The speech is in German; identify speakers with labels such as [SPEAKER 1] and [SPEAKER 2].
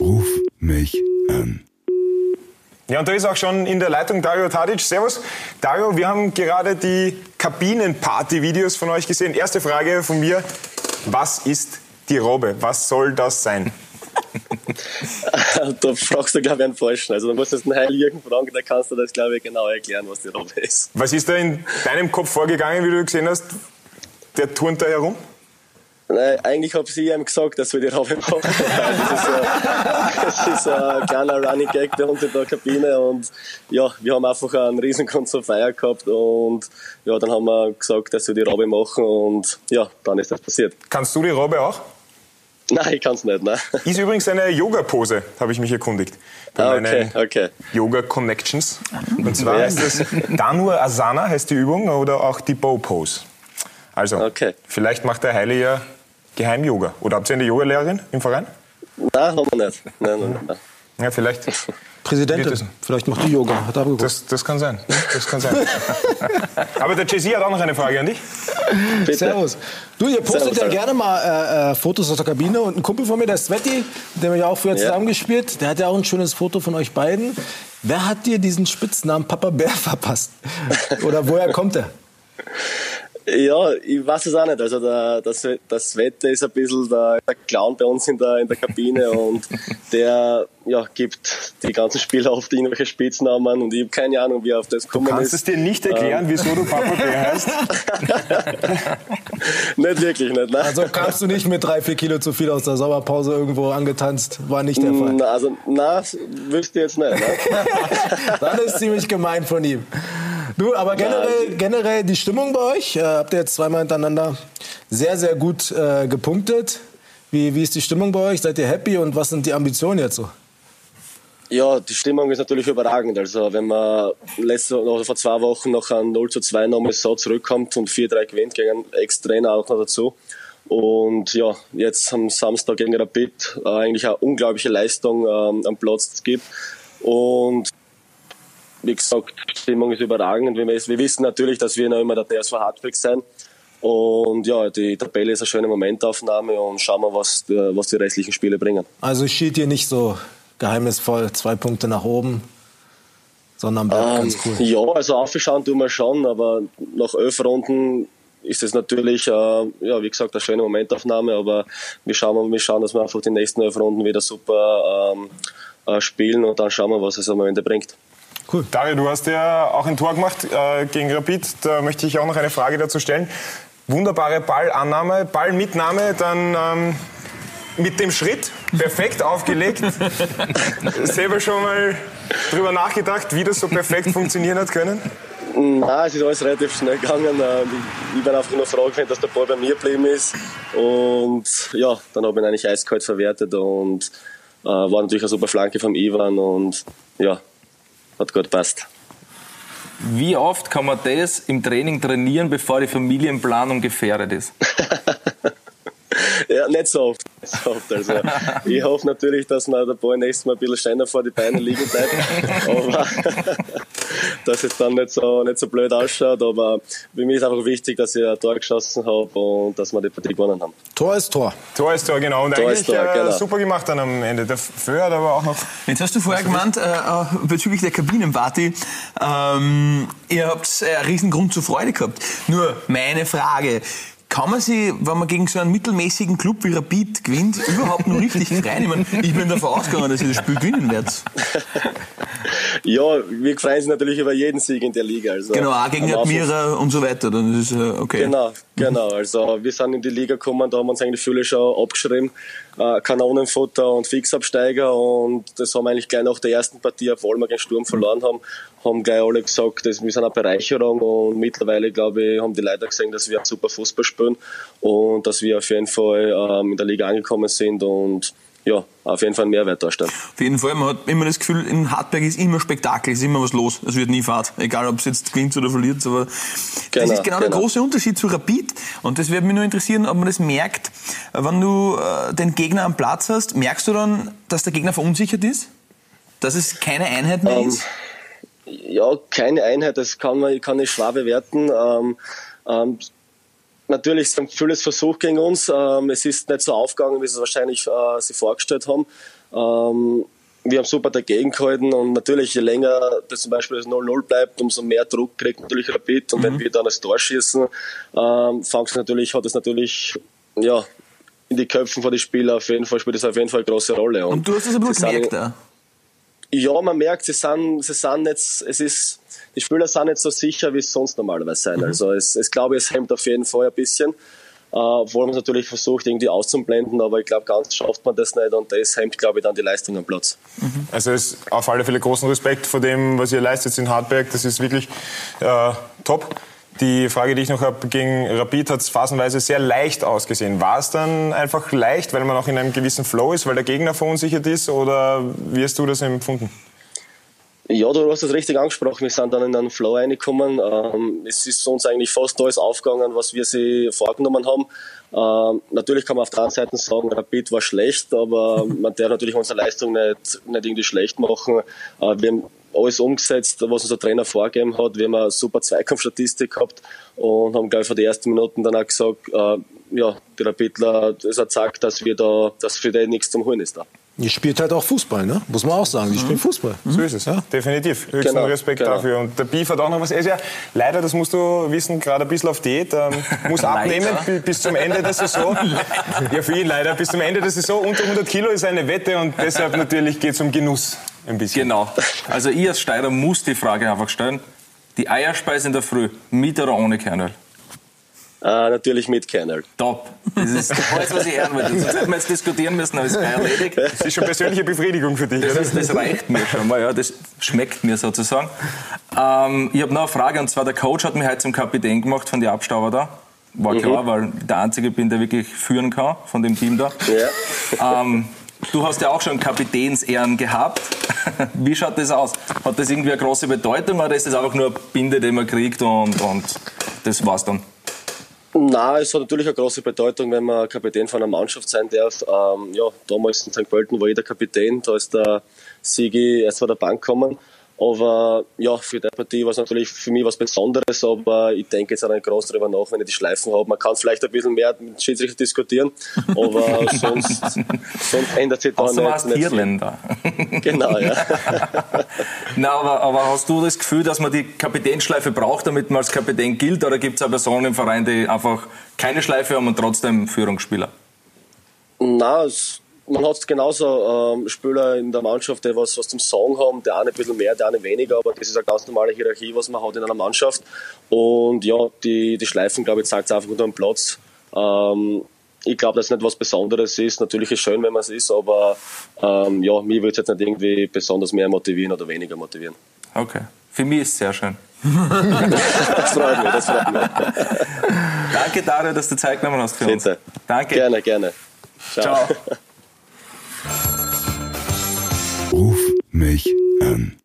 [SPEAKER 1] Ruf mich an.
[SPEAKER 2] Ja, und da ist auch schon in der Leitung Dario Tadic. Servus. Dario, wir haben gerade die Kabinenparty-Videos von euch gesehen. Erste Frage von mir. Was ist die Robbe? Was soll das sein?
[SPEAKER 3] da fragst du, glaube ich, einen Falschen. Also, da musst du den Heil Jürgen fragen, da kannst du das, glaube ich, genau erklären, was die Robbe ist.
[SPEAKER 2] Was ist da in deinem Kopf vorgegangen, wie du gesehen hast? Der turnt da herum?
[SPEAKER 3] Nein, eigentlich habe ich ihm gesagt, dass wir die Robbe machen. das, ist, äh, das ist ein kleiner Running Gag uns in der Kabine und ja, wir haben einfach einen riesen Feier gehabt und ja, dann haben wir gesagt, dass wir die Robbe machen und ja, dann ist das passiert.
[SPEAKER 2] Kannst du die Robbe auch?
[SPEAKER 3] Nein, ich kann es nicht. Nein.
[SPEAKER 2] Ist übrigens eine Yoga-Pose, habe ich mich erkundigt. Bei
[SPEAKER 3] ah, okay, okay.
[SPEAKER 2] Yoga Connections. Und zwar ist es Danur Asana, heißt die Übung, oder auch die Bow Pose. Also, okay. vielleicht macht der Heile ja Geheim-Yoga. Oder habt ihr eine Yogalehrerin im Verein?
[SPEAKER 3] Nein, haben wir nicht. Nein, nein, nein.
[SPEAKER 2] Ja, vielleicht.
[SPEAKER 4] Präsidentin, vielleicht macht die Yoga. Hat
[SPEAKER 2] er das, das kann sein. Das kann sein. Aber der Jesse hat auch noch eine Frage an dich.
[SPEAKER 4] Bitte. Servus. Du, ihr postet Servus, ja gerne mal äh, äh, Fotos aus der Kabine und ein Kumpel von mir, der Sveti, der mich auch früher ja. zusammengespielt, der hat ja auch ein schönes Foto von euch beiden. Wer hat dir diesen Spitznamen Papa Bär verpasst? Oder woher kommt er?
[SPEAKER 3] Ja, ich weiß es auch nicht. Also der, das, das Wetter ist ein bisschen der, der Clown bei uns in der, in der Kabine und der ja, gibt die ganzen Spieler oft irgendwelche Spitznamen und ich habe keine Ahnung, wie er auf das gekommen ist.
[SPEAKER 2] Du kannst
[SPEAKER 3] ist.
[SPEAKER 2] es dir nicht erklären, ähm. wieso du Papa Bär heißt?
[SPEAKER 3] nicht wirklich, nicht. Nein.
[SPEAKER 4] Also kamst du nicht mit drei, vier Kilo zu viel aus der Sommerpause irgendwo angetanzt? War nicht der Fall?
[SPEAKER 3] Also, na, wüsste ich jetzt nicht. Ne?
[SPEAKER 4] Dann ist ziemlich gemein von ihm. Du, aber generell, generell die Stimmung bei euch, äh, habt ihr jetzt zweimal hintereinander sehr, sehr gut äh, gepunktet. Wie, wie ist die Stimmung bei euch? Seid ihr happy und was sind die Ambitionen jetzt so?
[SPEAKER 3] Ja, die Stimmung ist natürlich überragend. Also wenn man letzte, oder vor zwei Wochen noch ein 0 zu 2 nochmal so zurückkommt und 4-3 gewinnt gegen einen Ex-Trainer auch noch dazu. Und ja, jetzt am Samstag gegen Rapid äh, eigentlich eine unglaubliche Leistung ähm, am Platz gibt. Und wie gesagt, die Stimmung ist überragend. Wir, wir wissen natürlich, dass wir noch immer der TSV Hartberg sein. Und ja, die Tabelle ist eine schöne Momentaufnahme und schauen wir, was, was die restlichen Spiele bringen.
[SPEAKER 4] Also steht hier nicht so geheimnisvoll zwei Punkte nach oben, sondern bleibt ähm, ganz cool.
[SPEAKER 3] Ja, also aufschauen tun wir schon, aber nach elf Runden ist es natürlich, äh, ja, wie gesagt, eine schöne Momentaufnahme, aber wir schauen, wir schauen, dass wir einfach die nächsten elf Runden wieder super ähm, äh, spielen und dann schauen wir, was es am Ende bringt.
[SPEAKER 2] Cool. Dario, du hast ja auch ein Tor gemacht äh, gegen Rapid. Da möchte ich auch noch eine Frage dazu stellen. Wunderbare Ballannahme, Ballmitnahme, dann ähm, mit dem Schritt, perfekt aufgelegt. Selber schon mal drüber nachgedacht, wie das so perfekt funktionieren hat können?
[SPEAKER 3] Nein, es ist alles relativ schnell gegangen. Ähm, ich bin einfach nur froh gewesen, dass der Ball bei mir geblieben ist. Und ja, dann habe ich ihn eigentlich eiskalt verwertet und äh, war natürlich eine super Flanke vom Ivan und ja, hat gut passt.
[SPEAKER 5] Wie oft kann man das im Training trainieren, bevor die Familienplanung gefährdet ist?
[SPEAKER 3] ja, nicht so oft. Nicht so oft. Also, ich hoffe natürlich, dass man der Ball nächstes Mal ein bisschen schneller vor die Beine liegen bleibt. Aber dass es dann nicht so, nicht so blöd ausschaut. Aber für mich ist einfach wichtig, dass ich ein Tor geschossen habe und dass wir die Partie gewonnen haben.
[SPEAKER 4] Tor ist Tor.
[SPEAKER 2] Tor ist Tor, genau. Und Tor eigentlich Tor, äh, genau. super gemacht dann am Ende. Der Föhr hat aber auch noch.
[SPEAKER 5] Jetzt hast du vorher gemeint, äh, bezüglich der Kabinenparty, ähm, ihr habt äh, einen riesen Grund zur Freude gehabt. Nur meine Frage, kann man sich, wenn man gegen so einen mittelmäßigen Club wie Rapid gewinnt, überhaupt noch richtig freuen? Ich, meine, ich bin davon ausgegangen, dass ihr das Spiel gewinnen werdet.
[SPEAKER 3] Ja, wir freuen uns natürlich über jeden Sieg in der Liga. Also
[SPEAKER 5] genau, auch gegen Admira und so weiter. Dann ist es okay.
[SPEAKER 3] Genau, genau. Also wir sind in die Liga gekommen, da haben wir uns eigentlich viele schon abgeschrieben. Äh, Kanonenfutter und Fixabsteiger und das haben wir eigentlich gleich nach der ersten Partie, obwohl wir gegen Sturm verloren haben, haben gleich alle gesagt, wir sind eine Bereicherung und mittlerweile, glaube ich, haben die Leute gesehen, dass wir super Fußball spielen und dass wir auf jeden Fall ähm, in der Liga angekommen sind und ja, auf jeden Fall einen Mehrwert darstellen.
[SPEAKER 5] Auf jeden Fall, man hat immer das Gefühl, in Hartberg ist immer Spektakel, ist immer was los. Es wird nie Fahrt, egal ob es jetzt gewinnt oder verliert. Aber genau, das ist genau, genau, der große Unterschied zu Rapid. Und das würde mich nur interessieren, ob man das merkt, wenn du äh, den Gegner am Platz hast, merkst du dann, dass der Gegner verunsichert ist? Dass es keine Einheit mehr ähm, ist?
[SPEAKER 3] Ja, keine Einheit, das kann man kann ich schwer bewerten. Ähm, ähm, natürlich sind vieles versucht gegen uns. Ähm, es ist nicht so aufgegangen, wie sie es wahrscheinlich äh, sich vorgestellt haben. Ähm, wir haben super dagegen gehalten und natürlich, je länger das zum Beispiel das 0-0 bleibt, umso mehr Druck kriegt natürlich Rapid und mhm. wenn wir dann das Tor schießen, ähm, natürlich, hat es natürlich, ja, in die Köpfen von den Spielern auf jeden Fall spielt das auf jeden Fall eine große Rolle.
[SPEAKER 5] Und, und du hast das aber gemerkt, ja?
[SPEAKER 3] Ja, man merkt, sie sind, sie sind jetzt, es ist, die Spieler sind nicht so sicher, wie es sonst normalerweise sein. Mhm. Also es, es glaube ich, es hemmt auf jeden Fall ein bisschen. Uh, obwohl man es natürlich versucht, irgendwie auszublenden, aber ich glaube, ganz schafft man das nicht und das hemmt, glaube ich, dann die Leistung am Platz.
[SPEAKER 2] Mhm. Also es ist auf alle Fälle großen Respekt vor dem, was ihr leistet in Hartberg. Das ist wirklich äh, top. Die Frage, die ich noch habe, gegen Rapid hat es phasenweise sehr leicht ausgesehen. War es dann einfach leicht, weil man auch in einem gewissen Flow ist, weil der Gegner verunsichert ist oder wie hast du das empfunden?
[SPEAKER 3] Ja, du hast es richtig angesprochen. Wir sind dann in einen Flow reingekommen. Ähm, es ist uns eigentlich fast alles aufgegangen, was wir sie vorgenommen haben. Ähm, natürlich kann man auf der anderen Seite sagen, Rapid war schlecht, aber man darf natürlich unsere Leistung nicht, nicht irgendwie schlecht machen. Äh, wir haben alles umgesetzt, was unser Trainer vorgegeben hat. Wir haben eine super Zweikampfstatistik gehabt und haben gleich von den ersten Minuten dann auch gesagt, äh, ja, die Rapidler, das hat gesagt, dass wir da, dass für die nichts zum Holen ist da.
[SPEAKER 4] Ihr spielt halt auch Fußball, ne? Muss man auch sagen. Die mhm. spielen Fußball.
[SPEAKER 2] Mhm. So ist es, ja. definitiv. Höchsten genau, Respekt genau. dafür. Und der Beef hat auch noch was. Er ist ja leider, das musst du wissen, gerade ein bisschen auf Diät. Ähm, muss abnehmen bis zum Ende der Saison. ja, für ihn leider. Bis zum Ende der Saison. Unter 100 Kilo ist eine Wette und deshalb natürlich geht es um Genuss ein bisschen.
[SPEAKER 5] Genau. Also ich als Steirer muss die Frage einfach stellen. Die Eierspeise in der Früh, mit oder ohne Kernöl?
[SPEAKER 3] Uh, natürlich mit Kernel.
[SPEAKER 5] Top. Das ist alles, was ich hören wollte. Sonst hätten wir jetzt diskutieren müssen, aber es ist erledigt.
[SPEAKER 2] Das ist schon persönliche Befriedigung für dich.
[SPEAKER 5] Das, ist, das reicht mir schon mal, ja. Das schmeckt mir sozusagen. Ähm, ich habe noch eine Frage, und zwar der Coach hat mich heute zum Kapitän gemacht von den Abstauber da. War mhm. klar, weil ich der Einzige bin, der wirklich führen kann von dem Team da. Ja. Ähm, du hast ja auch schon Kapitänsehren gehabt. Wie schaut das aus? Hat das irgendwie eine große Bedeutung oder ist das einfach nur eine Binde, die man kriegt und, und das war's dann?
[SPEAKER 3] Na, es hat natürlich eine große Bedeutung, wenn man Kapitän von einer Mannschaft sein darf. Ähm, ja, damals in St. Pölten war jeder Kapitän, da ist der Sigi erst von der Bank gekommen. Aber ja, für die Partie war es natürlich für mich was Besonderes, aber ich denke jetzt auch nicht groß darüber nach, wenn ich die Schleifen habe. Man kann vielleicht ein bisschen mehr mit Schiedsrichter diskutieren, aber sonst, sonst ändert sich da
[SPEAKER 5] nicht, warst nicht Irländer.
[SPEAKER 3] Genau, ja.
[SPEAKER 5] Na, aber, aber hast du das Gefühl, dass man die Kapitänschleife braucht, damit man als Kapitän gilt, oder gibt es auch Personen im Verein, die einfach keine Schleife haben und trotzdem Führungsspieler?
[SPEAKER 3] Na, man hat genauso ähm, Spieler in der Mannschaft, die was, was zum Sagen haben, der eine ein bisschen mehr, der eine weniger, aber das ist eine ganz normale Hierarchie, was man hat in einer Mannschaft. Und ja, die, die Schleifen, glaube ich, zeigt es einfach unter dem Platz. Ähm, ich glaube, dass es nicht was Besonderes ist. Natürlich ist es schön, wenn man es ist, aber ähm, ja, mich würde es jetzt nicht irgendwie besonders mehr motivieren oder weniger motivieren.
[SPEAKER 5] Okay. Für mich ist es sehr schön.
[SPEAKER 3] das freut mich, das freut mich.
[SPEAKER 5] Danke, Dario, dass du Zeit genommen hast für
[SPEAKER 3] Bitte.
[SPEAKER 5] uns. Danke.
[SPEAKER 3] Gerne, gerne.
[SPEAKER 5] Ciao. Ciao.
[SPEAKER 1] Ruf mich an.